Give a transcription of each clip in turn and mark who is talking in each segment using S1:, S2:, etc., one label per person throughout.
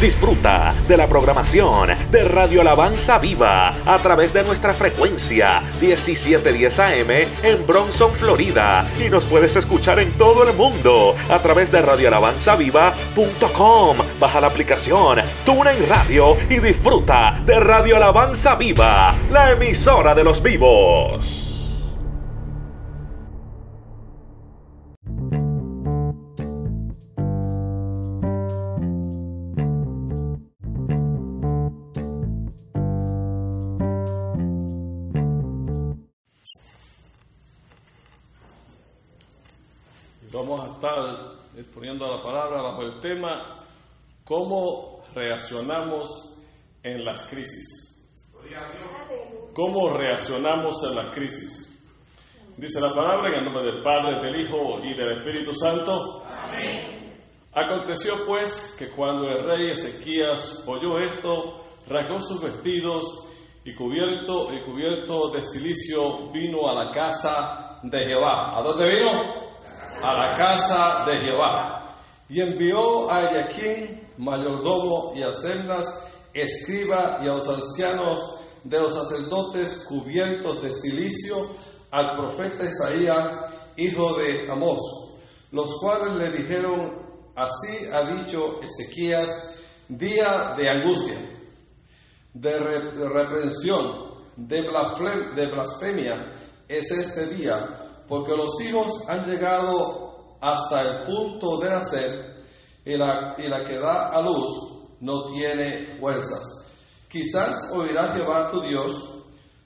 S1: Disfruta de la programación de Radio Alabanza Viva a través de nuestra frecuencia 1710 AM en Bronson, Florida. Y nos puedes escuchar en todo el mundo a través de radioalabanzaviva.com. Baja la aplicación TuneIn Radio y disfruta de Radio Alabanza Viva, la emisora de los vivos.
S2: Estar exponiendo la palabra bajo el tema cómo reaccionamos en las crisis. ¿Cómo reaccionamos en las crisis? Dice la palabra en el nombre del Padre, del Hijo y del Espíritu Santo. Aconteció pues que cuando el rey Ezequías oyó esto, rasgó sus vestidos y cubierto, y cubierto de silicio vino a la casa de Jehová. ¿A dónde vino? A la casa de Jehová. Y envió a Yaquín, mayordomo, y a escriba, y a los ancianos de los sacerdotes cubiertos de silicio, al profeta Isaías, hijo de Amós, los cuales le dijeron, así ha dicho Ezequías, día de angustia, de, re- reprensión, de blasfemia es este día, porque los hijos han llegado hasta el punto de nacer y la, y la que da a luz no tiene fuerzas. Quizás oirá Jehová tu Dios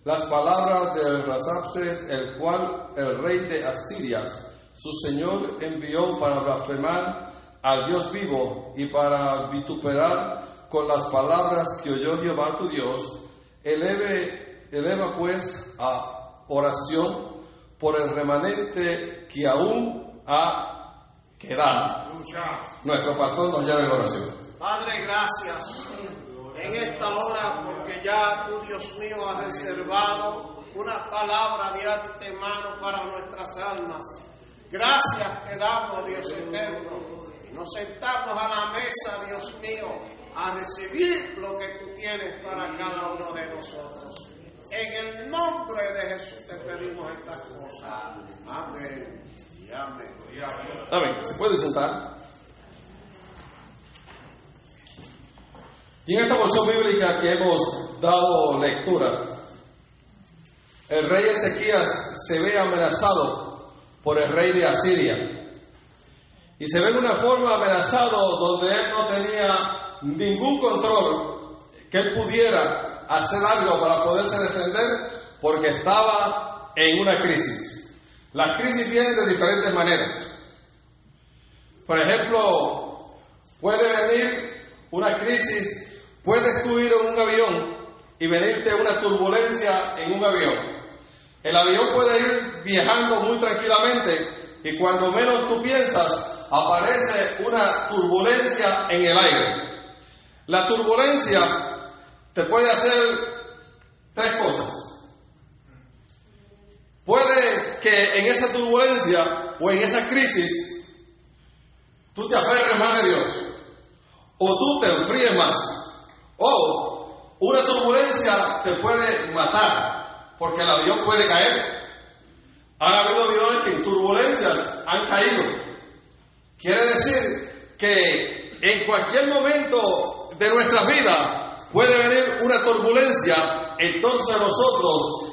S2: las palabras del Rasapse, el cual el rey de Asiria, su señor, envió para blasfemar al Dios vivo y para vituperar con las palabras que oyó Jehová tu Dios. Eleve, eleva pues a oración por el remanente que aún ha quedado. Nuestro pastor nos llama en oración.
S3: Padre, gracias en esta hora porque ya tú, Dios mío, has reservado una palabra de antemano para nuestras almas. Gracias te damos, Dios eterno. Nos sentamos a la mesa, Dios mío, a recibir lo que tú tienes para cada uno de nosotros. En el nombre de Jesús te pedimos estas cosas. Amén. Y amén.
S2: Amén. ¿Se puede sentar? Y en esta porción bíblica que hemos dado lectura, el rey Ezequías se ve amenazado por el rey de Asiria. Y se ve de una forma amenazado donde él no tenía ningún control que él pudiera hacer algo para poderse defender porque estaba en una crisis. Las crisis vienen de diferentes maneras. Por ejemplo, puede venir una crisis, puedes tú ir en un avión y venirte una turbulencia en un avión. El avión puede ir viajando muy tranquilamente y cuando menos tú piensas, aparece una turbulencia en el aire. La turbulencia te puede hacer tres cosas. Puede que en esa turbulencia o en esa crisis tú te aferres más de Dios o tú te enfríes más o una turbulencia te puede matar porque el avión puede caer. Han habido aviones que en turbulencias han caído. Quiere decir que en cualquier momento de nuestras vidas puede venir una turbulencia, entonces nosotros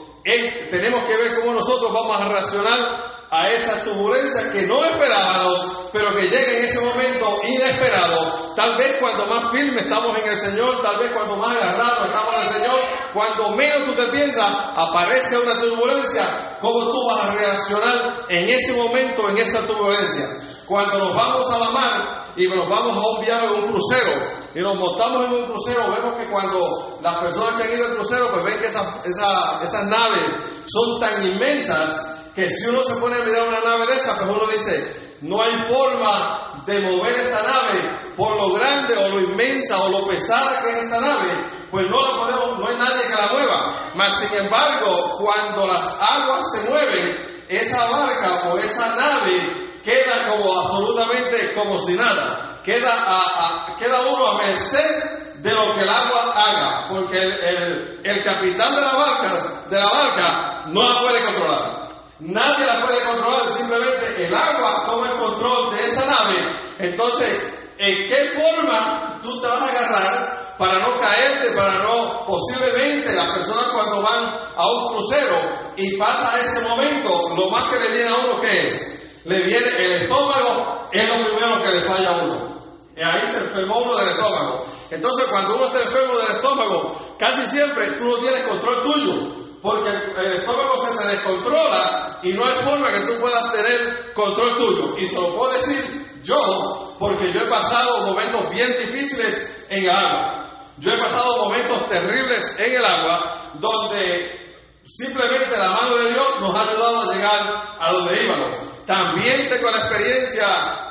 S2: tenemos que ver cómo nosotros vamos a reaccionar a esa turbulencia que no esperábamos, pero que llega en ese momento inesperado. Tal vez cuando más firme estamos en el Señor, tal vez cuando más agarrados estamos en el Señor, cuando menos tú te piensas, aparece una turbulencia. ¿Cómo tú vas a reaccionar en ese momento, en esa turbulencia? Cuando nos vamos a la mar y nos vamos a un viaje en un crucero y nos montamos en un crucero, vemos que cuando las personas que han ido al crucero, pues ven que esas, esa- esas naves son tan inmensas que si uno se pone a mirar una nave de esa, pues uno dice, no hay forma de mover esta nave por lo grande o lo inmensa o lo pesada que es esta nave, pues no la podemos, no hay nadie que la mueva. Mas sin embargo, cuando las aguas se mueven, esa barca o esa nave queda como absolutamente como si nada. Queda, a, queda uno a merced de lo que el agua haga, porque el, el, capitán de la barca, de la barca no la puede controlar. Nadie la puede controlar, simplemente el agua toma el control de esa nave. Entonces, ¿en qué forma tú te vas a agarrar para no caerte, para no, posiblemente las personas cuando van a un crucero y pasa ese momento, lo más que le viene a uno que es, le viene el estómago, es lo primero que le falla a uno. Y ahí se enfermó uno del estómago. Entonces, cuando uno está enfermo del estómago, casi siempre tú no tienes control tuyo, porque el estómago se te descontrola y no hay forma que tú puedas tener control tuyo. Y se lo puedo decir yo, porque yo he pasado momentos bien difíciles en el agua. Yo he pasado momentos terribles en el agua donde simplemente la mano de Dios nos ha ayudado a llegar a donde íbamos. También tengo la experiencia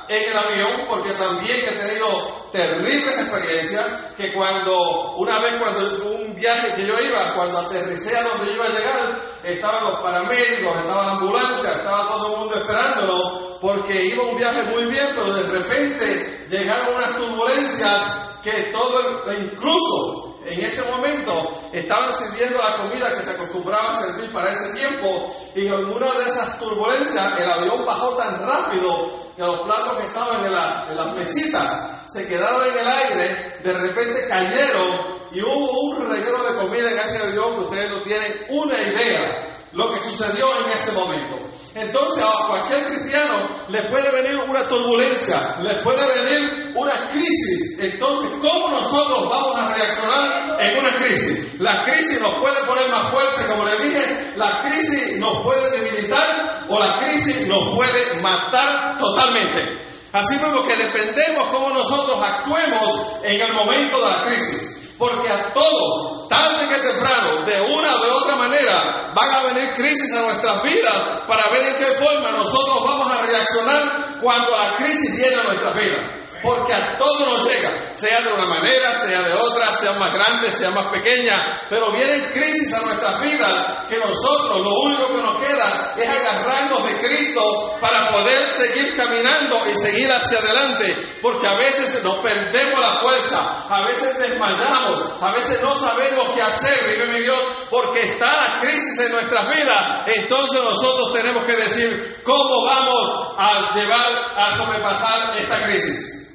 S2: en el avión porque también he tenido terribles experiencias que cuando, una vez cuando un viaje que yo iba, cuando aterricé a donde iba a llegar, estaban los paramédicos, estaba la ambulancia, estaba todo el mundo esperándolo porque iba un viaje muy bien, pero de repente llegaron unas turbulencias que todo, incluso en ese momento estaban sirviendo la comida que se acostumbraba a servir para ese tiempo y en una de esas turbulencias el avión bajó tan rápido que los platos que estaban en, las mesitas se quedaron en el aire, de repente cayeron y hubo un reguero de comida en ese avión que ustedes no tienen una idea lo que sucedió en ese momento. Entonces a cualquier cristiano le puede venir una turbulencia, le puede venir una crisis. Entonces, ¿cómo nosotros vamos a reaccionar en una crisis? La crisis nos puede poner más fuerte, como le dije, la crisis nos puede debilitar o la crisis nos puede matar totalmente. Así mismo que dependemos cómo nosotros actuemos en el momento de la crisis. Porque a todos, tarde que temprano, de una o de otra manera, van a venir crisis a nuestras vidas para ver en qué forma nosotros vamos a reaccionar cuando la crisis viene a nuestras vidas. Porque a todos nos llega, sea de una manera, sea de otra, sea más grande, sea más pequeña, pero vienen crisis a nuestras vidas que nosotros lo único que nos queda es agarrarnos de Cristo para poder seguir caminando y seguir hacia adelante, porque a veces nos perdemos la fuerza, a veces desmayamos, a veces no sabemos qué hacer, vive mi Dios, porque está la crisis en nuestras vidas, entonces nosotros tenemos que decir cómo vamos a llevar a sobrepasar esta crisis.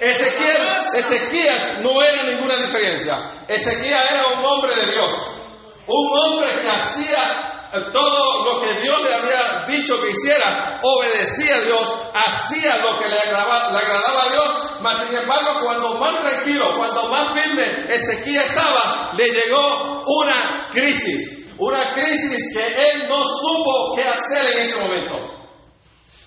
S2: Ezequiel, Ezequías no era ninguna diferencia. Ezequías era un hombre de Dios. Un hombre que hacía todo lo que Dios le había dicho que hiciera, obedecía a Dios, hacía lo que le agradaba, le agradaba a Dios, mas sin embargo cuando más tranquilo, cuando más firme Ezequiel estaba, le llegó una crisis, una crisis que él no supo qué hacer en ese momento.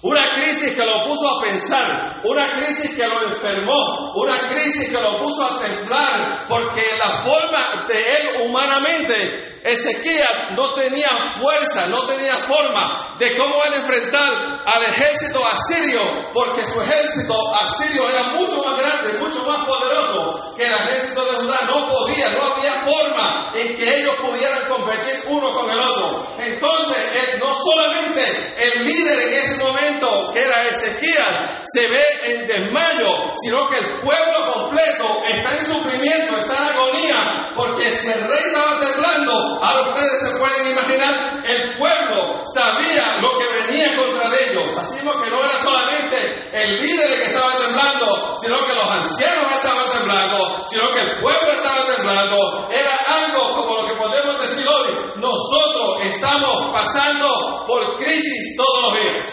S2: Una crisis que lo puso a pensar, una crisis que lo enfermó, una crisis que lo puso a temblar, porque la forma de él humanamente Ezequías no tenía fuerza, no tenía forma de cómo él enfrentar al ejército asirio, porque su ejército asirio era mucho más grande, mucho más poderoso que el ejército de Judá. No podía, no había forma en que ellos pudieran competir uno con el otro. Entonces, no solamente el líder en ese momento, que era Ezequías, se ve en desmayo, sino que el pueblo completo está en sufrimiento, está en agonía, porque si el rey estaba temblando, Ahora ustedes se pueden imaginar, el pueblo sabía lo que venía contra ellos. Así que no era solamente el líder el que estaba temblando, sino que los ancianos estaban temblando, sino que el pueblo estaba temblando. Era algo como lo que podemos decir hoy. Nosotros estamos pasando por crisis todos los días.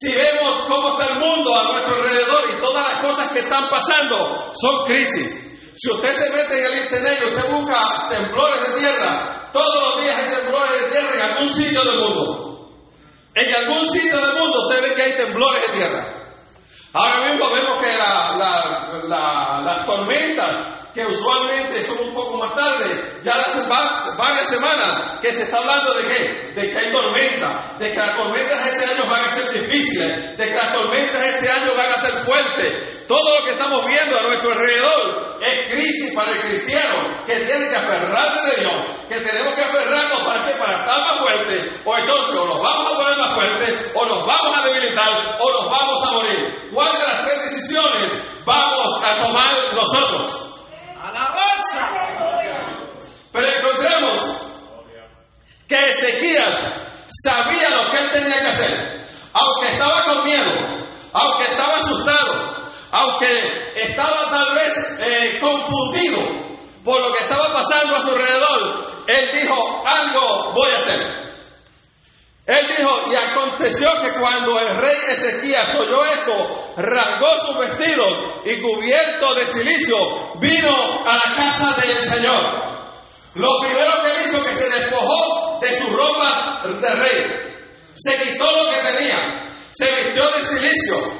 S2: Si vemos cómo está el mundo a nuestro alrededor y todas las cosas que están pasando, son crisis. Si usted se mete en el internet y usted busca temblores de tierra, todos los días hay temblores de tierra en algún sitio del mundo. En algún sitio del mundo usted ve que hay temblores de tierra. Ahora mismo vemos que las tormentas que usualmente son un poco más tarde, ya hace varias semanas que se está hablando de qué, de que hay tormenta, de que las tormentas este año van a ser difíciles, de que las tormentas este año van a ser fuertes. Todo lo que estamos viendo a nuestro alrededor es crisis para el cristiano, que tiene que aferrarse de Dios, que tenemos que aferrarnos para que para estar más fuertes, o entonces o nos vamos a poner más fuertes, o nos vamos a debilitar, o nos vamos a morir. ¿Cuál de las tres decisiones vamos a tomar nosotros? Pero encontramos que Ezequías sabía lo que él tenía que hacer, aunque estaba con miedo, aunque estaba asustado, aunque estaba tal vez eh, confundido por lo que estaba pasando a su alrededor, él dijo, algo voy a hacer. Él dijo, y aconteció que cuando el rey Ezequías oyó esto, rasgó sus vestidos y cubierto de silicio, vino a la casa del Señor. Lo primero que hizo que se despojó de sus ropas de rey. Se quitó lo que tenía. Se vistió de silicio.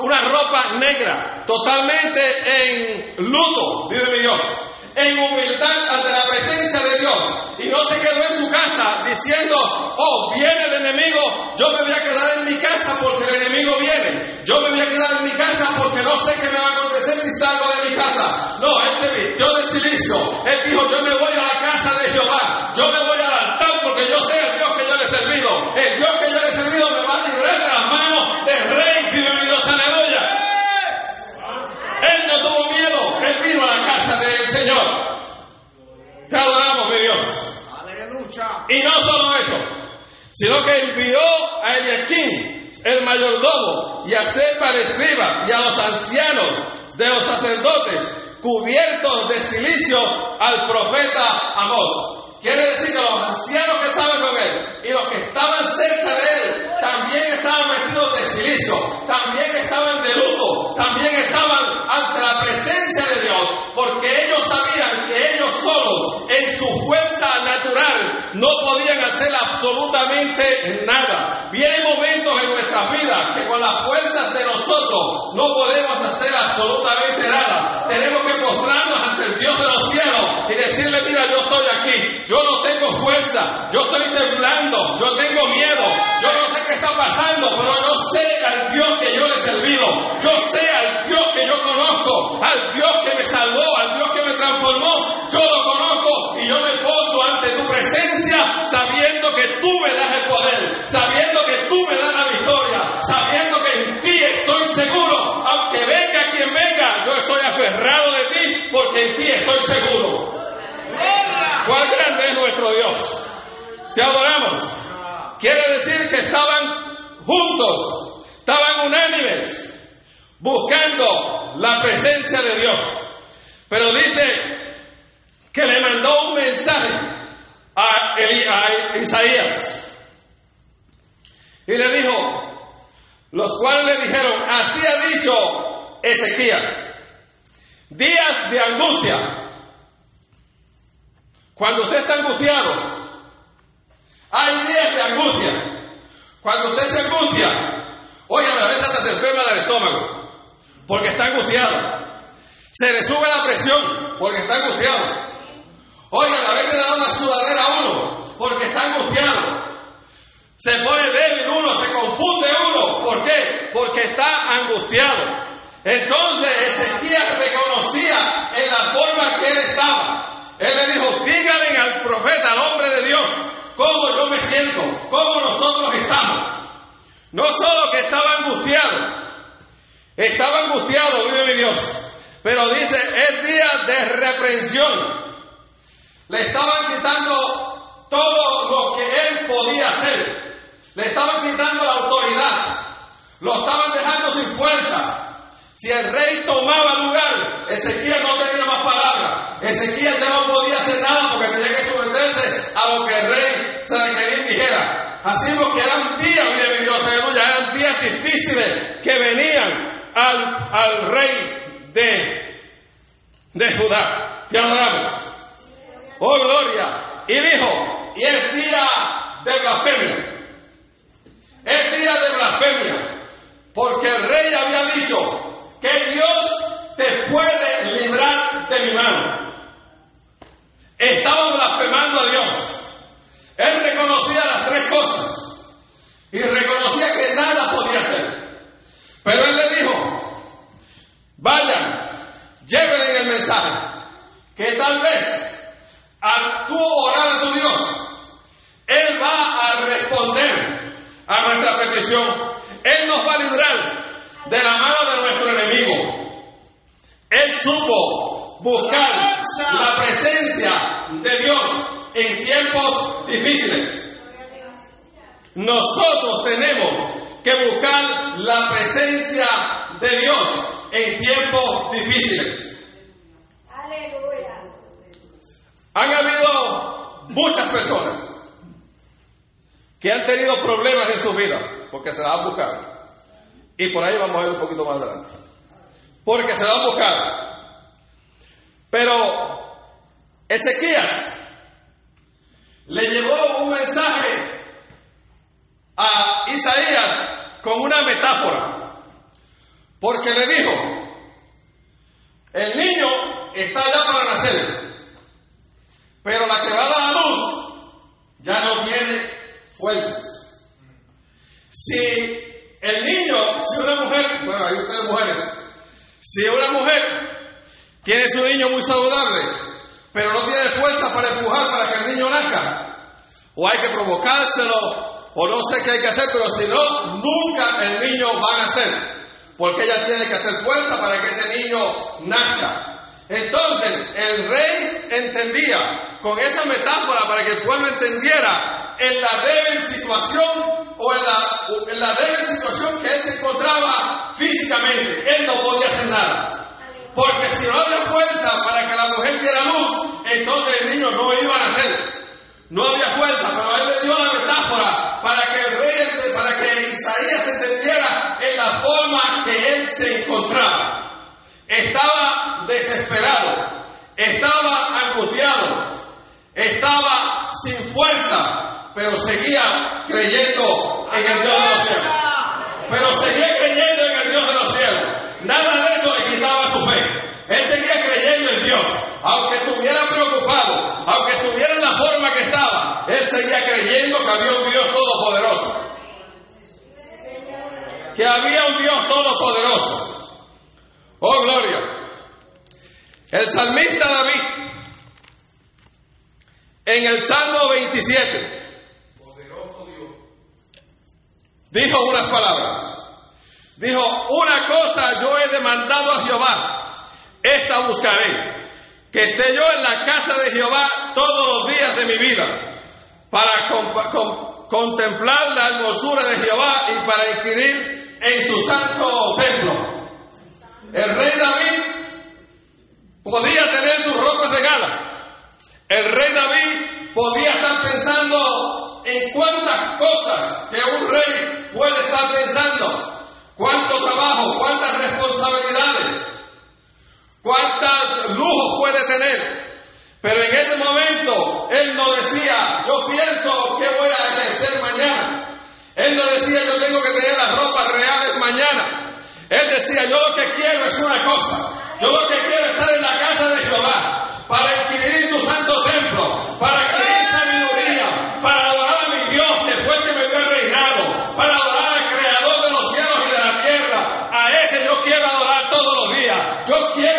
S2: Una ropa negra, totalmente en luto, mi Dios en humildad ante la presencia de Dios. Y no se quedó en su casa diciendo, oh, viene el enemigo, yo me voy a quedar en mi casa porque el enemigo viene, yo me voy a quedar en mi casa porque no sé qué me va a acontecer si salgo de mi casa. No, él se vistió de silicio, él dijo, yo me voy a la casa de Jehová, yo me voy al altar porque yo sé el Dios que yo le he servido, el Dios que yo le he servido me va a librar de las manos del rey, mi Dios, aleluya. Él no tuvo miedo, él vino a la casa del Señor. Te adoramos, mi Dios. Aleluya. Y no solo eso, sino que envió a Eliaquín, el mayordomo, y a Sepa el escriba, y a los ancianos de los sacerdotes, cubiertos de silicio, al profeta Amós. Quiere decir que los ancianos que estaban con él y los que estaban cerca de él también estaban vestidos de silicio, también estaban de luto, también estaban ante la presencia de Dios, porque ellos sabían que ellos solos, en su fuerza natural, no podían hacer absolutamente nada. Vienen momentos en nuestras vidas que con las fuerzas de nosotros no podemos hacer absolutamente nada. Tenemos que postrarnos ante el Dios de los cielos y decirle, mira, yo estoy aquí, yo no tengo fuerza, yo estoy temblando, yo tengo miedo, yo no sé qué está pasando, pero yo sé al Dios que yo le he servido, yo sé al Dios que yo conozco, al Dios que me salvó, al Dios que me transformó, yo lo conozco y yo me pongo ante tu presencia sabiendo que tú me das el poder, sabiendo que tú me das la victoria, sabiendo que en ti estoy seguro, aunque venga quien venga, yo estoy aferrado de ti porque en ti estoy seguro. ¿Cuál grande es nuestro Dios? Te adoramos. Quiere decir que estaban juntos, estaban unánimes, buscando la presencia de Dios. Pero dice que le mandó un mensaje a, a Isaías. Y le dijo, los cuales le dijeron, así ha dicho Ezequías, días de angustia cuando usted está angustiado, hay días de angustia. Cuando usted se angustia, oiga, a veces hasta se enferma del estómago, porque está angustiado. Se le sube la presión, porque está angustiado. Oiga, a veces le da una sudadera a uno, porque está angustiado. Se pone débil uno, se confunde uno. ¿Por qué? Porque está angustiado. Entonces Ezequiel reconocía en la forma que él estaba. Él le dijo, díganle al profeta, al hombre de Dios, cómo yo me siento, cómo nosotros estamos. No solo que estaba angustiado, estaba angustiado, vive mi Dios, pero dice, es día de reprensión. Le estaban quitando todo lo que él podía hacer. Le estaban quitando la autoridad. Lo estaban dejando sin fuerza. Si el rey tomaba lugar, Ezequiel no tenía más palabras. Ezequiel ya no podía hacer nada porque tenía que someterse a lo que el rey quería dijera. Así que eran días, Dios, aleluya, eran días difíciles que venían al, al rey de, de Judá. Ya adoramos. Oh, gloria. Y dijo, y es día de blasfemia. Es día de blasfemia. Porque el rey había dicho, que Dios te puede librar de mi mano. Estaba blasfemando a Dios. Él reconocía las tres cosas y reconocía que nada podía hacer. Pero él le dijo, vayan, llévenle el mensaje, que tal vez al tú orar a tu Dios, Él va a responder a nuestra petición. Él nos va a librar de la mano de nuestro enemigo. Él supo buscar la presencia de Dios en tiempos difíciles. Nosotros tenemos que buscar la presencia de Dios en tiempos difíciles. Aleluya. Han habido muchas personas que han tenido problemas en su vida porque se las han buscado. Y por ahí vamos a ver un poquito más adelante. Porque se las han buscado. Pero Ezequías le llevó un mensaje a Isaías con una metáfora, porque le dijo, el niño está ya para nacer, pero la que va a dar a luz ya no tiene fuerzas. El niño, si una mujer, bueno, hay ustedes mujeres, si una mujer tiene su niño muy saludable, pero no tiene fuerza para empujar para que el niño nazca, o hay que provocárselo, o no sé qué hay que hacer, pero si no, nunca el niño va a nacer, porque ella tiene que hacer fuerza para que ese niño nazca. Entonces, el rey entendía con esa metáfora para que el pueblo entendiera en la débil situación o en la, en la débil situación que él se encontraba físicamente. Él no podía hacer nada. Porque si no había fuerza para que la mujer diera luz, entonces el niño no iba a nacer. No había fuerza, pero él le dio la metáfora para que el rey, para que Isaías entendiera en la forma que él se encontraba. Estaba desesperado, estaba angustiado, estaba sin fuerza, pero seguía creyendo en el Dios de los cielos. Pero seguía creyendo en el Dios de los cielos. Nada de eso le quitaba su fe. Él seguía creyendo en Dios, aunque estuviera preocupado, aunque estuviera en la forma que estaba, él seguía creyendo que había un Dios todopoderoso. Que había un Dios todopoderoso. Oh, gloria. El salmista David, en el Salmo 27, dijo unas palabras. Dijo, una cosa yo he demandado a Jehová esta buscaré, que esté yo en la casa de Jehová todos los días de mi vida, para contemplar la hermosura de Jehová y para inquirir en su santo templo. El rey David podía tener sus ropas de gala. El rey David podía estar pensando en cuántas cosas que un rey puede estar pensando, cuánto trabajo, cuántas responsabilidades cuántos lujos puede tener. Pero en ese momento él no decía, yo pienso que voy a ejercer mañana. Él no decía, yo tengo que tener las ropas reales mañana. Él decía, yo lo que quiero es una cosa. Yo lo que quiero es estar en la casa de Jehová para adquirir su santo templo, para adquirir sabiduría, para adorar a mi Dios después que me dio el reinado, para adorar al Creador de los cielos y de la tierra. A ese yo quiero adorar todos los días. Yo quiero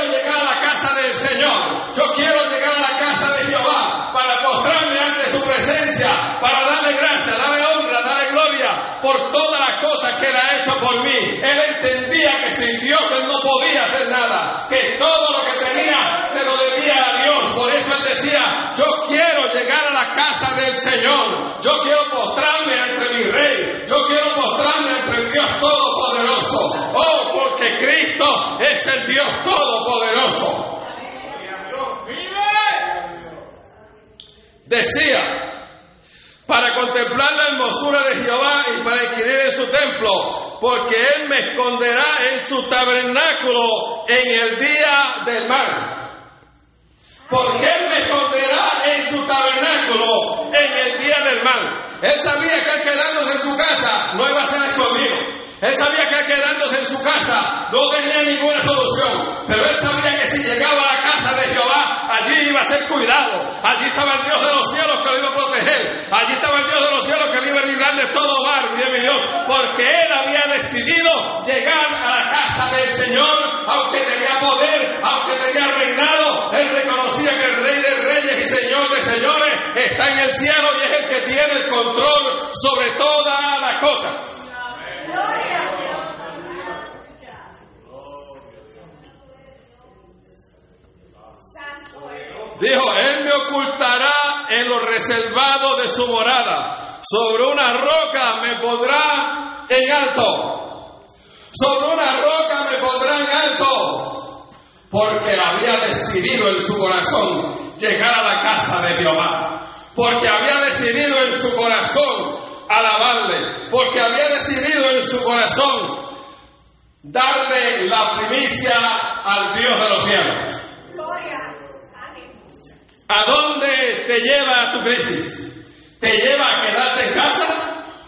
S2: Señor. Yo quiero llegar a la casa de Jehová para postrarme ante su presencia, para darle gracia, darle honra, darle gloria por todas las cosas que Él ha hecho por mí. Él entendía que sin Dios Él no podía hacer nada, que todo lo que tenía se lo debía a Dios. Por eso Él decía, yo quiero llegar a la casa del Señor. Yo quiero postrarme ante mi Rey. Yo quiero postrarme ante el Dios Todopoderoso. Oh, porque Cristo es el Dios Todopoderoso. Decía, para contemplar la hermosura de Jehová y para adquirir en su templo, porque Él me esconderá en su tabernáculo en el día del mal. Porque Él me esconderá en su tabernáculo en el día del mal. Él sabía que al quedarnos en su casa no iba a ser escondido. Él sabía que quedándose en su casa no tenía ninguna solución, pero él sabía que si llegaba a la casa de Jehová, allí iba a ser cuidado, allí estaba el Dios de los cielos que lo iba a proteger, allí estaba el Dios de los cielos que lo iba a librar de todo mal, mi Dios, porque él había decidido llegar a la casa del Señor, aunque tenía poder, aunque tenía reinado, ocultará en lo reservado de su morada. Sobre una roca me pondrá en alto. Sobre una roca me pondrá en alto. Porque había decidido en su corazón llegar a la casa de Jehová. Porque había decidido en su corazón alabarle. Porque había decidido en su corazón darle la primicia al Dios de los cielos. ¿A dónde te lleva tu crisis? ¿Te lleva a quedarte en casa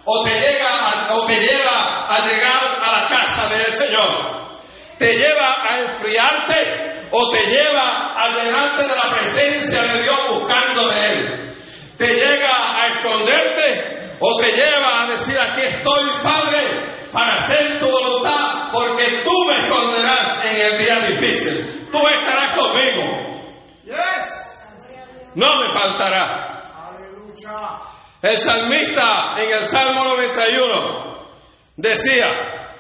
S2: o te, llega o te lleva a llegar a la casa del Señor? ¿Te lleva a enfriarte o te lleva a llenarte de la presencia de Dios buscando de Él? ¿Te llega a esconderte o te lleva a decir aquí estoy Padre para hacer tu voluntad porque tú me esconderás en el día difícil? Tú estarás conmigo.
S3: Yes.
S2: No me faltará.
S3: Aleluya.
S2: El salmista en el Salmo 91 decía,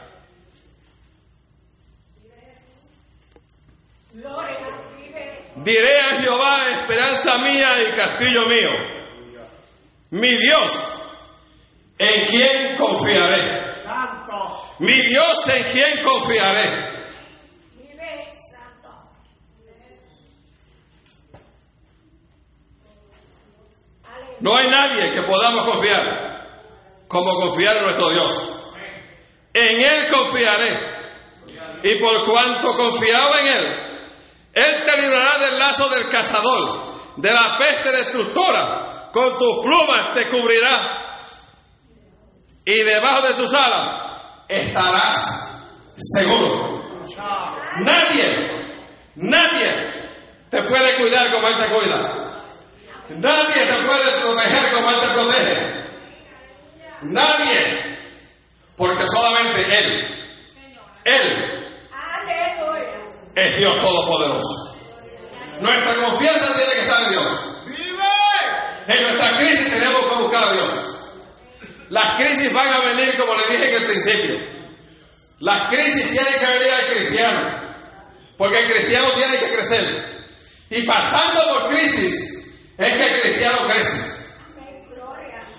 S2: diré a Jehová, esperanza mía y castillo mío, mi Dios, en quien confiaré.
S3: Santo.
S2: Mi Dios en quien confiaré. No hay nadie que podamos confiar como confiar en nuestro Dios. En Él confiaré. Y por cuanto confiaba en Él, Él te librará del lazo del cazador, de la peste destructora. Con tus plumas te cubrirá. Y debajo de tus alas estarás seguro. Nadie, nadie te puede cuidar como Él te cuida. Nadie te puede proteger como Él te protege. Nadie. Porque solamente Él, Él es Dios Todopoderoso. Nuestra confianza tiene que estar en Dios.
S3: Vive.
S2: En nuestra crisis tenemos que buscar a Dios. Las crisis van a venir como le dije en el principio. Las crisis tienen que venir al cristiano. Porque el cristiano tiene que crecer. Y pasando por crisis, es que el cristiano crece.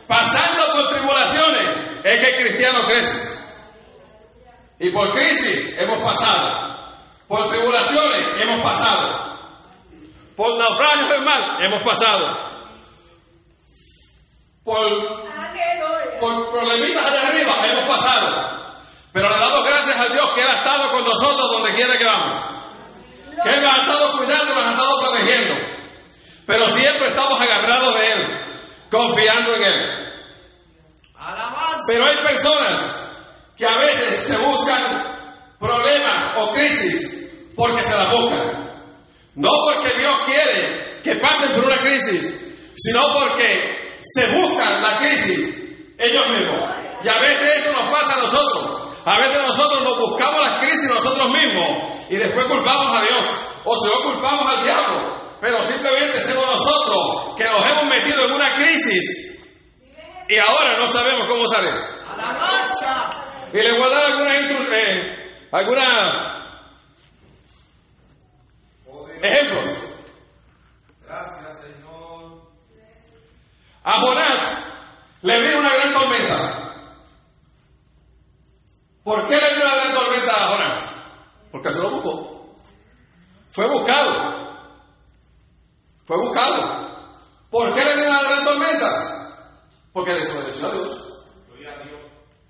S2: Pasando por tribulaciones es que el cristiano crece. Y por crisis hemos pasado. Por tribulaciones hemos pasado. Por naufragios del mar hemos pasado. Por, por problemitas allá arriba hemos pasado. Pero le damos gracias a Dios que Él ha estado con nosotros donde quiera que vamos. Que Él nos ha estado cuidando, nos ha estado protegiendo. Pero siempre estamos agarrados de Él, confiando en Él. Pero hay personas que a veces se buscan problemas o crisis porque se las buscan. No porque Dios quiere que pasen por una crisis, sino porque se buscan la crisis ellos mismos. Y a veces eso nos pasa a nosotros. A veces nosotros nos buscamos las crisis nosotros mismos y después culpamos a Dios o si no culpamos al diablo. Pero simplemente somos nosotros que nos hemos metido en una crisis y ahora no sabemos cómo salir.
S3: Alabanza.
S2: Y les voy a dar algunas, eh, algunas ejemplos.
S4: Gracias, Señor.
S2: A Jonás le vino una gran tormenta. ¿Por qué le vino una gran tormenta a Jonás? Porque se lo buscó. Fue buscado. Fue buscado. ¿Por qué le vino una gran tormenta? Porque desobedeció a Dios.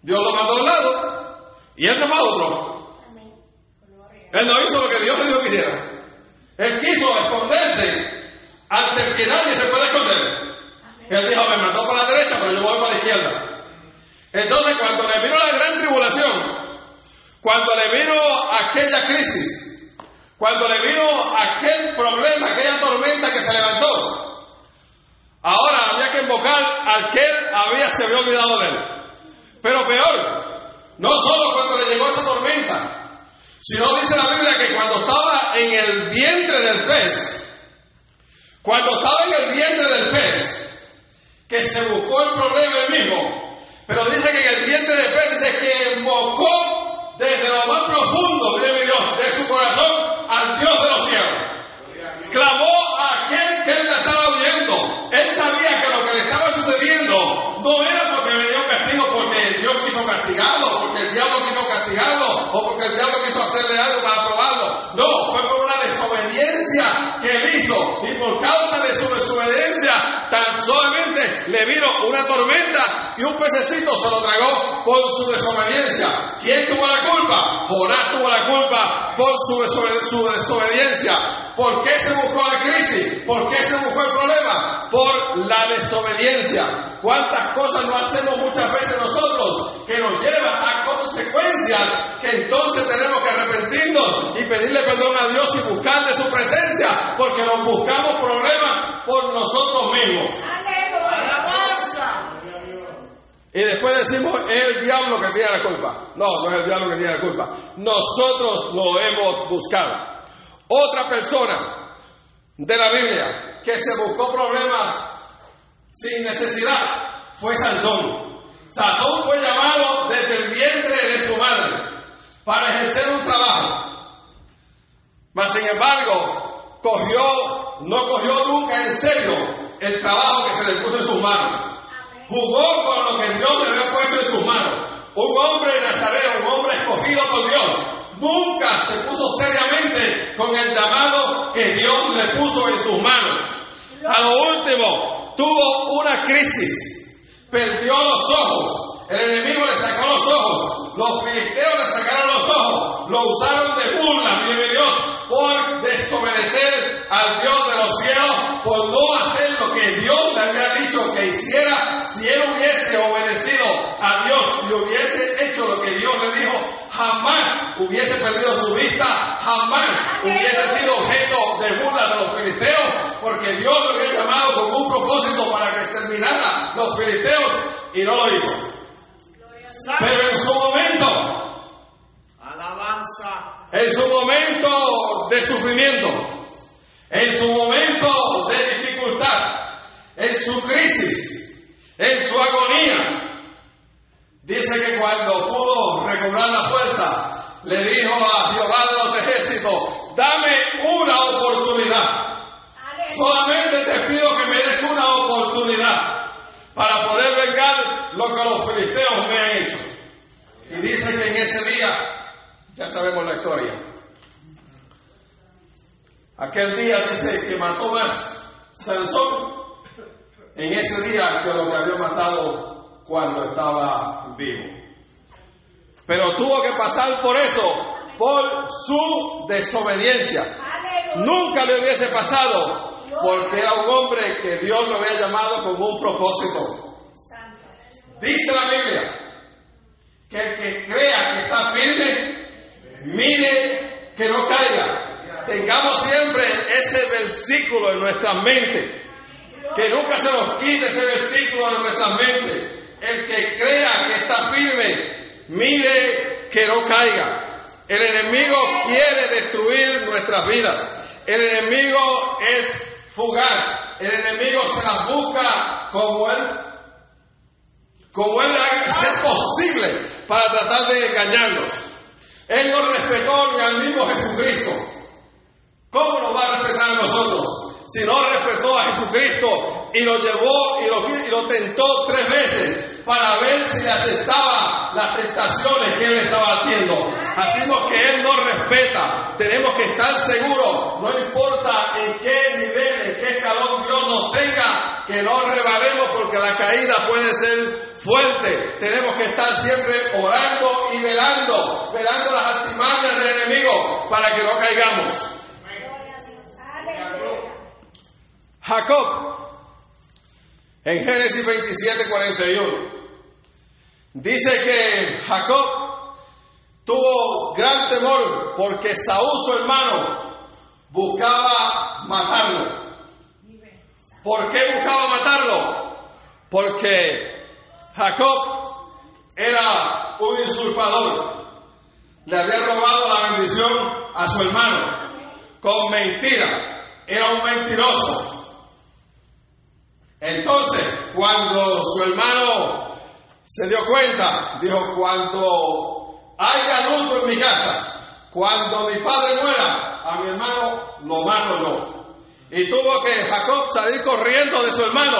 S2: Dios lo mandó a un lado y él se fue a otro. Él no hizo lo que Dios le dijo que hiciera. Él quiso esconderse ante el que nadie se puede esconder. Él dijo, me mandó para la derecha, pero yo voy para la izquierda. Entonces, cuando le vino la gran tribulación, cuando le vino aquella crisis, cuando le vino aquel problema, aquella tormenta que se levantó, ahora había que invocar al que él había, se había olvidado de él. Pero peor, no solo cuando le llegó esa tormenta, sino dice la Biblia que cuando estaba en el vientre del pez, cuando estaba en el vientre del pez, que se buscó el problema él mismo, pero dice que en el vientre del pez dice que invocó desde lo más profundo de de su corazón, al Dios de los cielos. Clamó a aquel que él la estaba oyendo. Él sabía que lo que le estaba sucediendo no era porque venía un castigo porque Dios quiso castigarlo, porque el diablo quiso castigarlo, o porque el diablo quiso hacerle algo para probarlo. No, fue por una desobediencia que él hizo. Y por causa de su desobediencia, tan solamente le vino una tormenta y un pececito se lo tragó por su desobediencia. ¿Quién tuvo la culpa? Jonás tuvo la culpa por su, desobediencia. ¿Por qué se buscó la crisis? ¿Por qué se buscó el problema? Por la desobediencia. ¿Cuántas cosas no hacemos muchas veces nosotros que nos lleva a consecuencias que entonces tenemos que arrepentirnos y pedirle perdón a Dios y buscarle su presencia porque nos buscamos problemas por nosotros mismos? Y después decimos, es el diablo que tiene la culpa. No, no es el diablo que tiene la culpa. Nosotros lo hemos buscado. Otra persona de la Biblia que se buscó problemas sin necesidad fue Sansón. Sansón fue llamado desde el vientre de su madre para ejercer un trabajo. Mas sin embargo, cogió, no cogió nunca en serio el trabajo que se le puso en sus manos. Jugó con lo que Dios le había puesto en sus manos. Un hombre nazareno, un hombre escogido por Dios, nunca se puso seriamente con el llamado que Dios le puso en sus manos. A lo último, tuvo una crisis, perdió los ojos, el enemigo le sacó los ojos, los filisteos le sacaron los ojos, lo usaron de burla, mi Dios, por desobedecer al Dios de los cielos, por no hacer lo que Dios le había dicho que hiciera, si él hubiese obedecido a Dios y hubiese hecho lo que Dios le dijo, jamás hubiese perdido su vista, jamás hubiese sido objeto de burla de los filisteos, porque Dios lo había llamado con un propósito para que exterminara los filisteos y no lo hizo. Pero en su momento,
S3: alabanza,
S2: en su momento de sufrimiento, en su momento de dificultad, en su crisis, en su agonía, Dice que cuando la fuerza, le dijo a Jehová de los ejércitos, dame una oportunidad. Solamente te pido que me des una oportunidad para poder vengar lo que los filisteos me han hecho. Y dice que en ese día, ya sabemos la historia, aquel día dice que mató más Sansón en ese día que lo que había matado cuando estaba vivo. Pero tuvo que pasar por eso, por su desobediencia. Nunca le hubiese pasado, porque era un hombre que Dios lo había llamado con un propósito. Dice la Biblia que el que crea que está firme, mire que no caiga. Tengamos siempre ese versículo en nuestra mente. Que nunca se nos quite ese versículo de nuestra mente el que crea que está firme, mire que no caiga. El enemigo quiere destruir nuestras vidas. El enemigo es fugaz. El enemigo se las busca como él, como él ser posible para tratar de engañarnos. Él no respetó ni al mismo Jesucristo. ¿Cómo nos va a respetar a nosotros? Si no respetó a Jesucristo y lo llevó y lo, y lo tentó tres veces, para ver si le aceptaba las tentaciones que él estaba haciendo. Así que él nos respeta. Tenemos que estar seguros, no importa en qué nivel, en qué escalón Dios nos tenga, que no rebalemos porque la caída puede ser fuerte. Tenemos que estar siempre orando y velando, velando las artimañas del enemigo para que no caigamos. Jacob en Génesis 27, 41. Dice que Jacob tuvo gran temor porque Saúl, su hermano, buscaba matarlo. ¿Por qué buscaba matarlo? Porque Jacob era un usurpador. Le había robado la bendición a su hermano con mentira. Era un mentiroso. Entonces, cuando su hermano se dio cuenta, dijo, cuando haya luto en mi casa, cuando mi padre muera, a mi hermano lo mato yo. Y tuvo que Jacob salir corriendo de su hermano,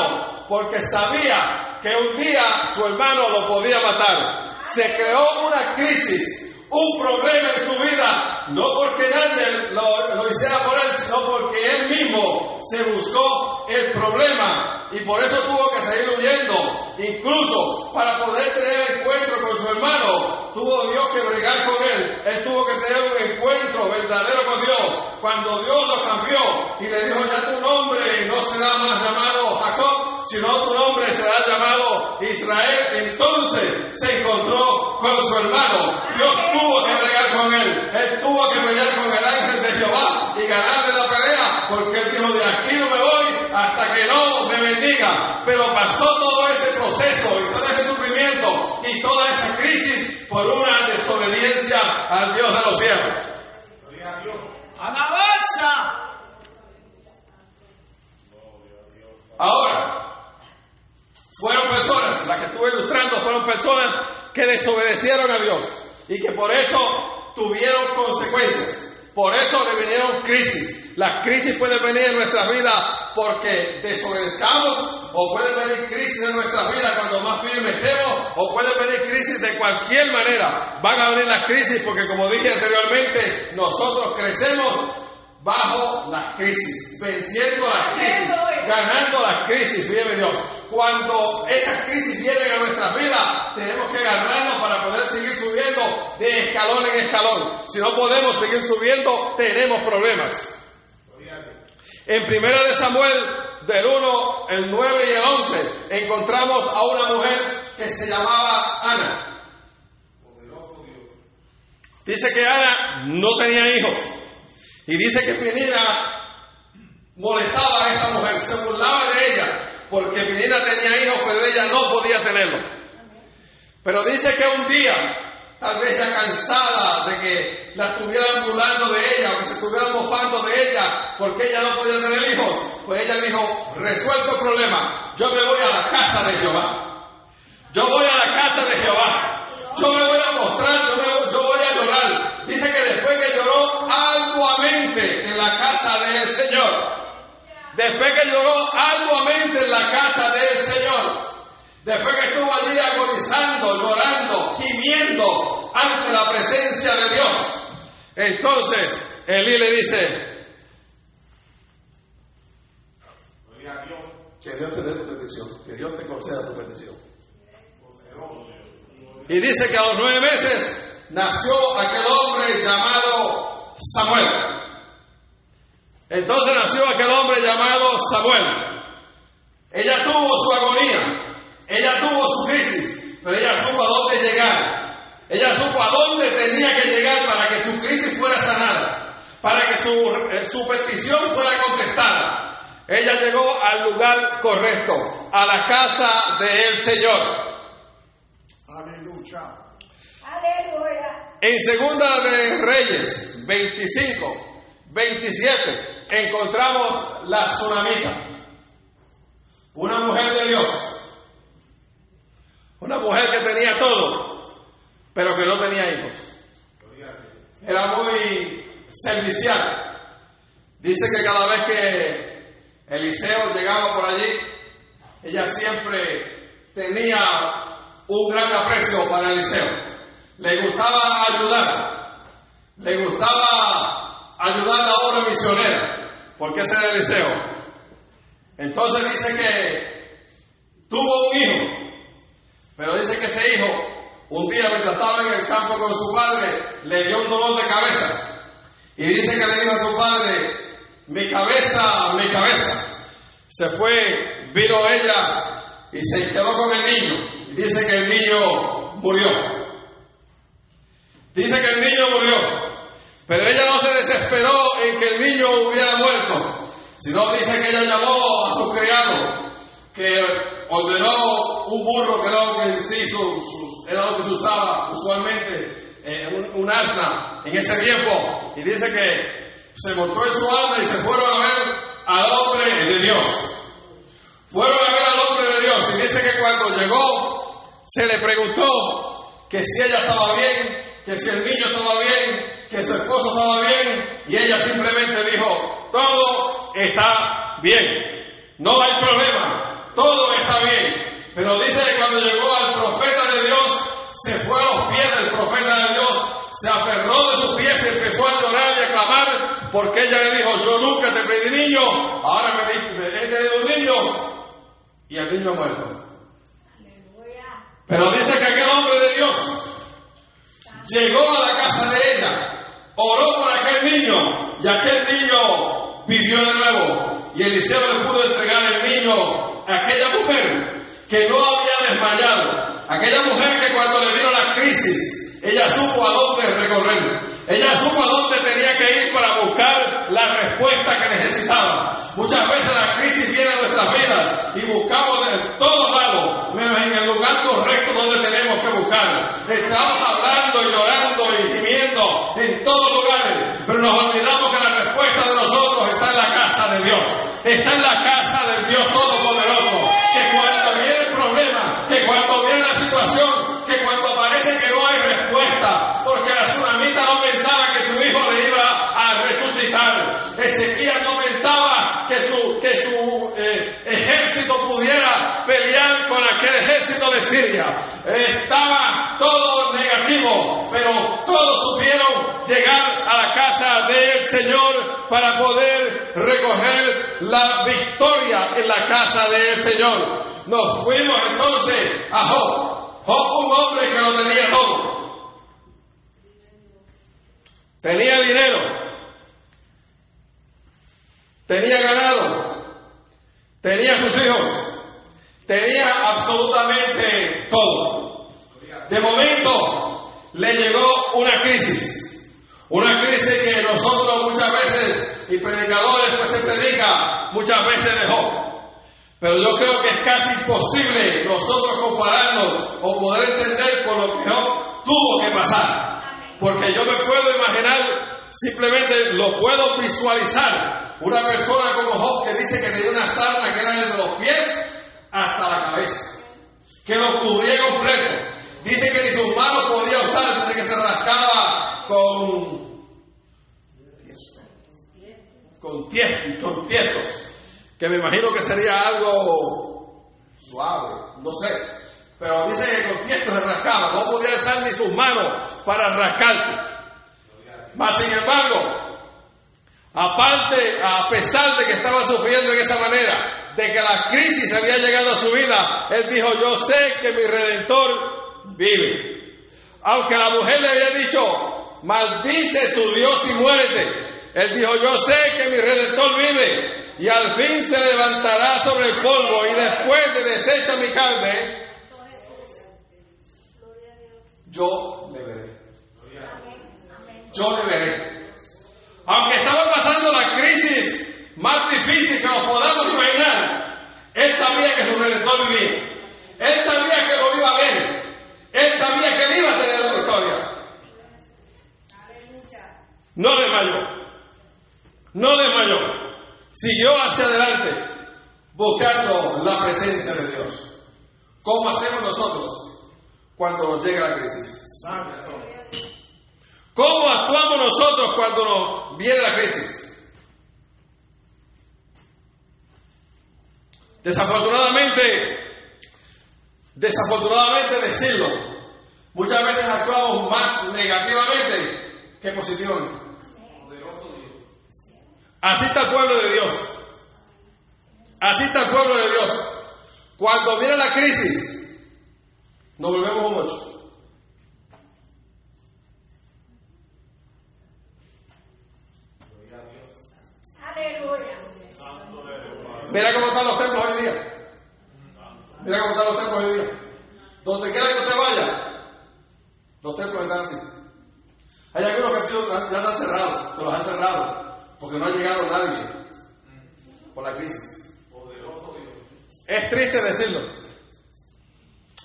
S2: porque sabía que un día su hermano lo podía matar. Se creó una crisis, un problema en su vida, no porque nadie lo, hiciera por él, sino porque él mismo se buscó el problema y por eso tuvo que seguir huyendo. Incluso para poder tener encuentro con su hermano, tuvo Dios que bregar con él. Él tuvo que tener un encuentro verdadero con Dios. Cuando Dios lo cambió y le dijo, ya tu nombre no será más llamado Jacob, sino tu nombre será llamado Israel. Entonces se encontró con su hermano. Dios tuvo que bregar con él. Él tuvo que pelear con el ángel de Jehová y ganarle la pelea, porque él dijo, de aquí no me voy hasta que no me bendiga. Pero pasó todo ese proceso y todo ese sufrimiento y toda esa crisis por una desobediencia al Dios de los cielos.
S3: ¡Alabanza!
S2: Ahora, fueron personas, las que estuve ilustrando, fueron personas que desobedecieron a Dios y que por eso tuvieron consecuencias. Por eso le vinieron crisis. Las crisis pueden venir en nuestras vidas porque desobedezcamos, o pueden venir crisis en nuestras vidas cuando más firmes estemos, o pueden venir crisis de cualquier manera. Van a venir las crisis porque, como dije anteriormente, nosotros crecemos bajo las crisis, venciendo las crisis, ganando las crisis, vive Dios. Cuando esas crisis vienen a nuestras vidas, tenemos que ganarnos para poder seguir subiendo de escalón en escalón. Si no podemos seguir subiendo, tenemos problemas. En primera de Samuel, del 1, el 9 y el 11, encontramos a una mujer que se llamaba Ana. Dice que Ana no tenía hijos. Y dice que Penina molestaba a esta mujer, se burlaba de ella, porque Penina tenía hijos, pero ella no podía tenerlo. Pero dice que un día, tal vez ya cansada de que la estuvieran burlando de ella, o que se estuvieran mofando de ella, porque ella no podía tener hijos, pues ella dijo, resuelto el problema, yo me voy a la casa de Jehová. Yo voy a la casa de Jehová. Yo me voy a mostrar, yo, me, yo voy a llorar. Dice que después que lloró arduamente en la casa del Señor, después que lloró arduamente en la casa del Señor, después que estuvo allí agonizando, llorando, gimiendo ante la presencia de Dios, entonces Elí le dice, que Dios te dé tu petición, que Dios te conceda tu petición. Y dice que a los nueve meses nació aquel hombre llamado Samuel. Entonces nació aquel hombre llamado Samuel. Ella tuvo su agonía, ella tuvo su crisis, pero ella supo a dónde llegar. Ella supo a dónde tenía que llegar para que su crisis fuera sanada, para que su, su petición fuera contestada. Ella llegó al lugar correcto, a la casa del Señor.
S3: Aleluya.
S5: Aleluya.
S2: En Segunda de Reyes 25, 27, encontramos la tsunamita. Una mujer de Dios. Una mujer que tenía todo, pero que no tenía hijos. Era muy servicial. Dice que cada vez que Eliseo llegaba por allí, ella siempre tenía un gran aprecio para Eliseo. Le gustaba ayudar, le gustaba ayudar la obra misionera, porque ese era Eliseo. Entonces dice que tuvo un hijo, pero dice que ese hijo, un día mientras estaba en el campo con su padre, le dio un dolor de cabeza. Y dice que le dijo a su padre, mi cabeza, mi cabeza. Se fue, vino ella y se quedó con el niño. Dice que el niño murió. Dice que el niño murió. Pero ella no se desesperó en que el niño hubiera muerto, sino dice que ella llamó a su criado, que ordenó un burro lo que, sí, su, era lo que se usaba usualmente, eh, un, asna en ese tiempo. Y dice que se montó en su alma y se fueron a ver al hombre de Dios. Fueron a ver al hombre de Dios. Y dice que cuando llegó se le preguntó que si ella estaba bien, que si el niño estaba bien, que su esposo estaba bien. Y ella simplemente dijo, todo está bien, no hay problema, todo está bien. Pero dice que cuando llegó al profeta de Dios, se fue a los pies del profeta de Dios, se aferró de sus pies y empezó a llorar y a clamar porque ella le dijo, yo nunca te pedí niño, ahora me, he tenido un niño y el niño muerto. Pero dice que aquel hombre de Dios llegó a la casa de ella, oró por aquel niño y aquel niño vivió de nuevo. Y Eliseo le pudo entregar el niño a aquella mujer que no había desmayado, aquella mujer que cuando le vino la crisis, ella supo a dónde recorrer. Ella supo a dónde tenía que ir para buscar la respuesta que necesitaba. Muchas veces la crisis viene a nuestras vidas y buscamos de todos lados, menos en el lugar correcto donde tenemos que buscar. Estamos hablando y llorando y gimiendo en todos lugares, pero nos olvidamos que la respuesta de nosotros está en la casa de Dios. Está en la casa del Dios Todopoderoso. Que cuando viene el problema, que cuando viene la situación, que cuando parece que no hay respuesta, porque la tsunamita no pensaba que su hijo le iba a Ezequiel no pensaba que su, que su eh, ejército pudiera pelear con aquel ejército de Siria. estaba todo negativo, pero todos supieron llegar a la casa del Señor para poder recoger la victoria en la casa del Señor. Nos fuimos entonces a Job. Job, un hombre que lo tenía todo. Tenía dinero, tenía ganado, tenía sus hijos, tenía absolutamente todo. De momento le llegó una crisis, una crisis que nosotros muchas veces, y predicadores pues se predica muchas veces dejó. Pero yo creo que es casi imposible nosotros compararnos o poder entender con lo que Job tuvo que pasar. Porque yo me puedo imaginar, simplemente lo puedo visualizar, una persona como Job que dice que tenía una sarna que era desde los pies hasta la cabeza, que lo cubría completo. Dice que ni sus manos podía usar, dice que se rascaba con con tiestos, con tiestos, que me imagino que sería algo suave, no sé, pero dice que con tiestos se rascaba, no podía usar ni sus manos para rascarse. Mas sin embargo, aparte, a pesar de que estaba sufriendo en esa manera, de que la crisis había llegado a su vida, él dijo, yo sé que mi redentor vive. Aunque la mujer le había dicho, maldice tu Dios y muérete. Él dijo, yo sé que mi redentor vive y al fin se levantará sobre el polvo y después de deshecha mi carne, yo le veré. Yo le veré. Aunque estaba pasando la crisis más difícil que nos podamos imaginar, él sabía que su redentor vivía. Él sabía que lo iba a ver. Él sabía que él iba a tener la victoria. No desmayó. No desmayó. Siguió hacia adelante buscando la presencia de Dios. ¿Cómo hacemos nosotros cuando nos llega la crisis? ¿Cómo actuamos nosotros cuando nos viene la crisis? Desafortunadamente, desafortunadamente decirlo, muchas veces actuamos más negativamente que positivamente. Así está el pueblo de Dios. Así está el pueblo de Dios. Cuando viene la crisis, nos volvemos un ocho.
S5: Aleluya.
S2: Mira cómo están los templos hoy día. Mira cómo están los templos hoy día. Donde quiera que usted vaya, los templos están así. Hay algunos que han sido- ya están cerrados, se los han cerrado, porque no ha llegado nadie por la crisis. Es triste decirlo.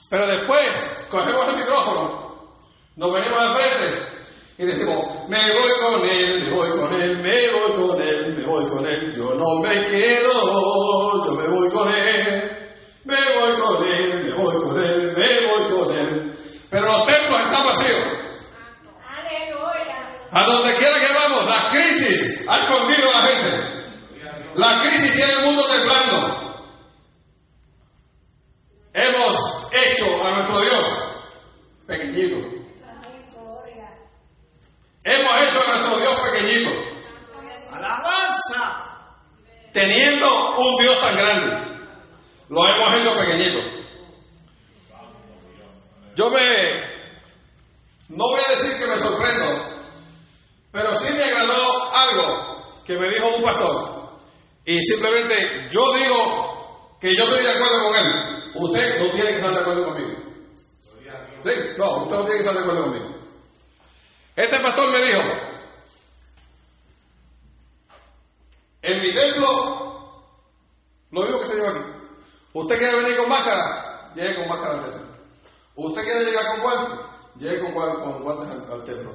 S2: Pero después cogemos el micrófono, nos venimos al frente y decimos, me voy con él, me voy con él, me voy con él, me voy con él, yo no me quedo, yo me voy con él, me voy con él, me voy con él, me voy con él. Pero los templos están vacíos. A donde quiera que vamos, la crisis ha escondido a la gente. La crisis tiene el mundo temblando. Hemos hecho a nuestro Dios pequeñito. Hemos hecho a nuestro Dios pequeñito,
S3: Alabanza.
S2: teniendo un Dios tan grande. Lo hemos hecho pequeñito. Yo me, no voy a decir que me sorprendo, pero sí me agradó algo que me dijo un pastor. Y simplemente yo digo que yo estoy de acuerdo con él. Usted no tiene que estar de acuerdo conmigo. Sí, no, usted no tiene que estar de acuerdo conmigo. Este pastor me dijo, en mi templo, lo mismo que se lleva aquí. Usted quiere venir con máscara, llegue con máscara al templo. Usted quiere llegar con guantes, llegue con, con guantes al, templo.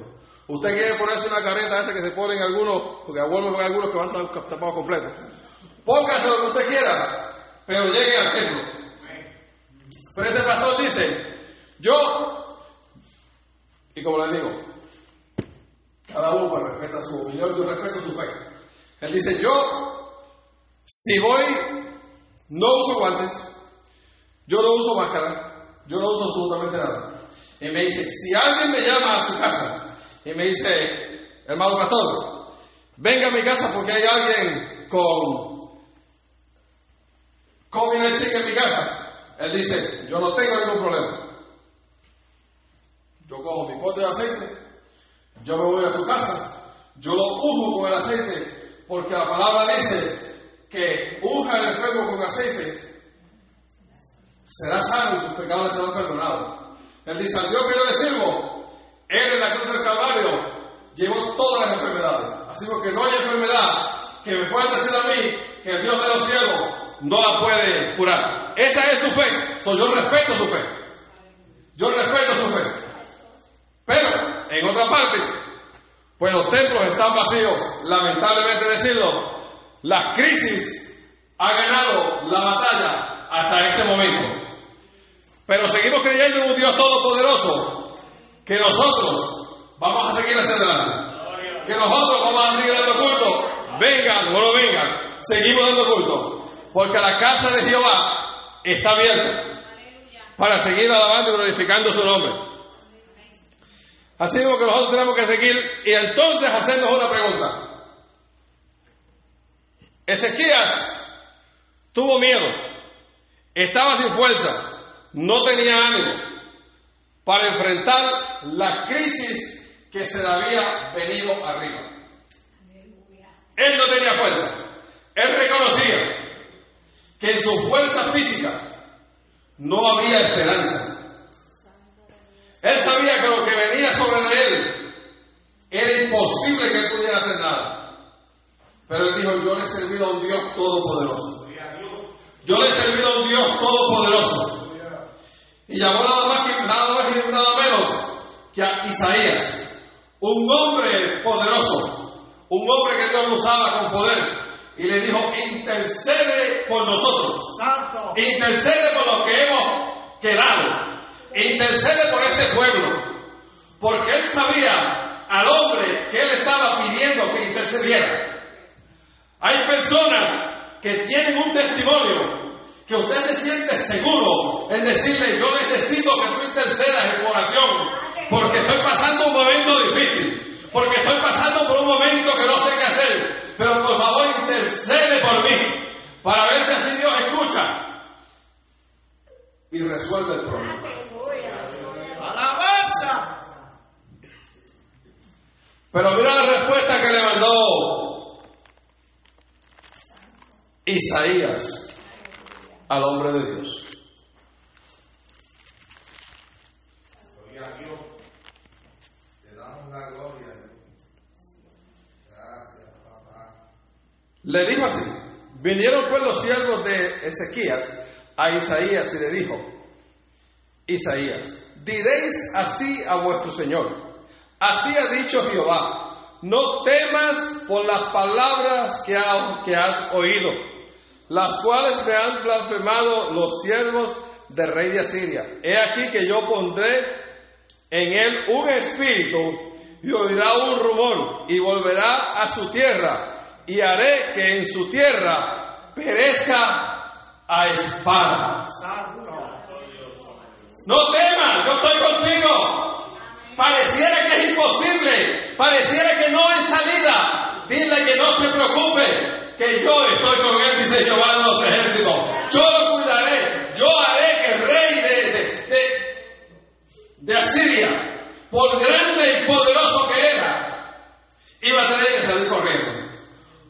S2: Usted quiere ponerse una careta esa que se ponen algunos, porque a Walmart ven algunos que van tapados completos. Póngase lo que usted quiera, pero llegue al templo. Pero este pastor dice, yo, y como les digo, cada uno pues, respeta su opinión, yo respeto su fe. Él dice, yo, si voy, no uso guantes, yo no uso máscara, yo no uso absolutamente nada. Y me dice, si alguien me llama a su casa y me dice, hermano pastor, venga a mi casa porque hay alguien con COVID en mi casa. Él dice, yo no tengo ningún problema. Yo cojo mi pote de aceite, yo me voy a su casa, yo lo unjo con el aceite, porque la palabra dice que unja el enfermo con aceite, será sano y sus pecados serán perdonados. Él dice, al Dios que yo le sirvo, Él en la cruz del Calvario llevó todas las enfermedades. Así que no hay enfermedad que me pueda decir a mí que el Dios de los cielos no la puede curar. Esa es su fe. So, yo respeto su fe. Yo respeto su fe. Pero, en otra parte, pues los templos están vacíos. Lamentablemente decirlo, la crisis ha ganado la batalla hasta este momento. Pero seguimos creyendo en un Dios todopoderoso que nosotros vamos a seguir hacia adelante. Que nosotros vamos a seguir dando culto. Vengan o no vengan, seguimos dando culto. Porque la casa de Jehová está abierta para seguir alabando y glorificando su nombre. Así mismo que nosotros tenemos que seguir y entonces hacernos una pregunta. Ezequías tuvo miedo, estaba sin fuerza, no tenía ánimo para enfrentar la crisis que se le había venido arriba. Él no tenía fuerza, él reconocía que en su fuerza física no había esperanza. Él sabía que lo que venía sobre de él era imposible que él pudiera hacer nada. Pero él dijo, yo le he servido a un Dios todopoderoso. Yo le he servido a un Dios todopoderoso. Y llamó nada más, que, nada más y nada menos que a Isaías, un hombre poderoso, un hombre que Dios usaba con poder. Y le dijo, intercede por nosotros.
S3: Santo.
S2: Intercede por los que hemos quedado. Intercede por este pueblo. Porque él sabía al hombre que él estaba pidiendo que intercediera. Hay personas que tienen un testimonio que usted se siente seguro en decirle, yo necesito que tú intercedas en oración, porque estoy pasando un momento difícil, porque estoy pasando por un momento que no sé qué hacer, pero por favor intercede por mí, para ver si así Dios escucha y resuelve el problema. Pero mira la respuesta que le mandó Isaías al hombre de Dios. Le dijo así, vinieron pues los siervos de Ezequías a Isaías y le dijo, Isaías, diréis así a vuestro Señor, así ha dicho Jehová, no temas por las palabras que, ha- que has oído, las cuales me han blasfemado los siervos del rey de Asiria. He aquí que yo pondré en él un espíritu y oirá un rumor y volverá a su tierra y haré que en su tierra perezca a espada. No temas, yo estoy contigo. Pareciera que es imposible, pareciera que no hay salida. Dile que no se preocupe, que yo estoy con él, dice Jehová de los ejércitos. Yo lo cuidaré, yo haré que el rey de, de, de, Asiria, por grande y poderoso que era, iba a tener que salir corriendo.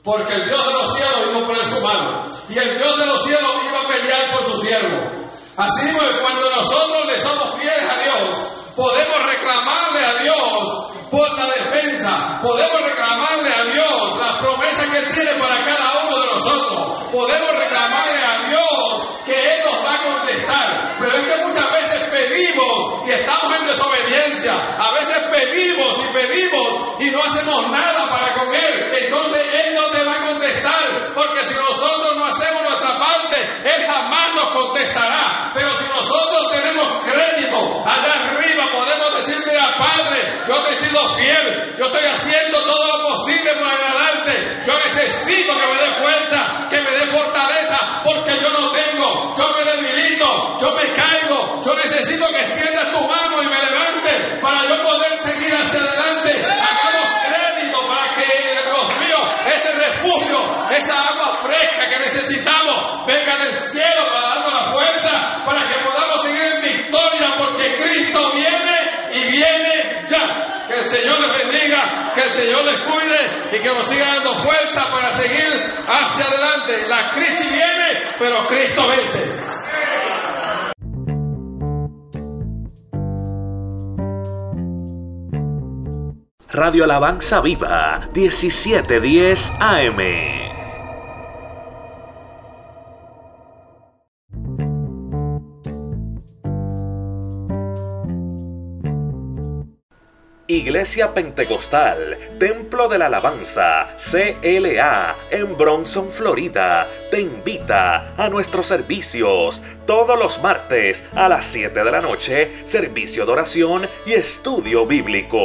S2: Porque el Dios de los cielos iba a poner su mano. Y el Dios de los cielos iba a pelear por su siervo. Así que cuando nosotros le somos fieles a Dios, podemos reclamarle a Dios por la defensa, podemos reclamarle a Dios las promesas que tiene para cada uno de nosotros, podemos reclamarle a Dios que Él nos va a contestar. Pero es que muchas veces pedimos y estamos en desobediencia, a veces pedimos y pedimos y no hacemos nada para con Él, entonces Él no te va a contestar, porque si nosotros no hacemos nuestra parte, Él jamás nos contestará. Pero si nosotros tenemos crédito allá arriba, podemos decir, mira Padre, yo te he sido fiel, yo estoy haciendo todo lo posible por agradarte, yo necesito que me dé fuerza, que me dé fortaleza, porque yo no tengo, yo me debilito, yo me caigo, yo necesito que extiendas tu mano y me levante para yo poder seguir hacia adelante. Hagamos crédito para que, Dios mío, ese refugio, esa agua fresca que necesitamos, venga del cielo para darnos la fuerza, para que podamos seguir en victoria, porque Cristo viene y viene ya. Que el Señor les bendiga, que el Señor les cuide y que nos siga dando fuerza para seguir hacia adelante. La crisis viene, pero Cristo vence.
S1: Radio Alabanza Viva, 1710 AM. Iglesia Pentecostal, Templo de la Alabanza, CLA, en Bronson, Florida, te invita a nuestros servicios todos los martes a las 7 de la noche, servicio de oración y estudio bíblico.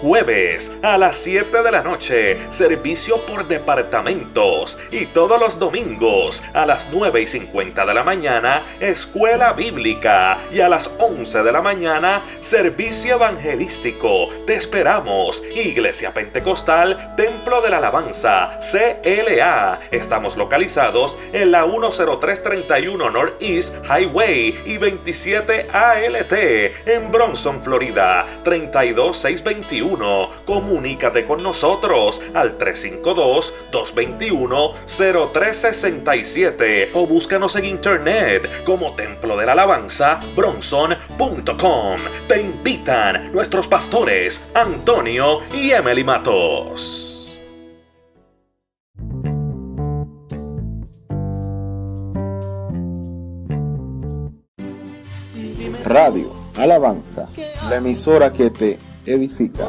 S1: Jueves a las 7 de la noche, servicio por departamentos. Y todos los domingos a las 9 y 50 de la mañana, escuela bíblica. Y a las 11 de la mañana, servicio evangelístico. Te esperamos. Iglesia Pentecostal, Templo de la Alabanza, CLA. Estamos localizados en la 10331 Northeast Highway y 27 ALT en Bronson, Florida 32621. Comunícate con nosotros al 352-221-0367 o búscanos en internet como Templo de la Alabanza Bronson.com. Te invitan nuestros pastores Antonio y Emily Matos.
S6: Radio Alabanza, la emisora que te edifica.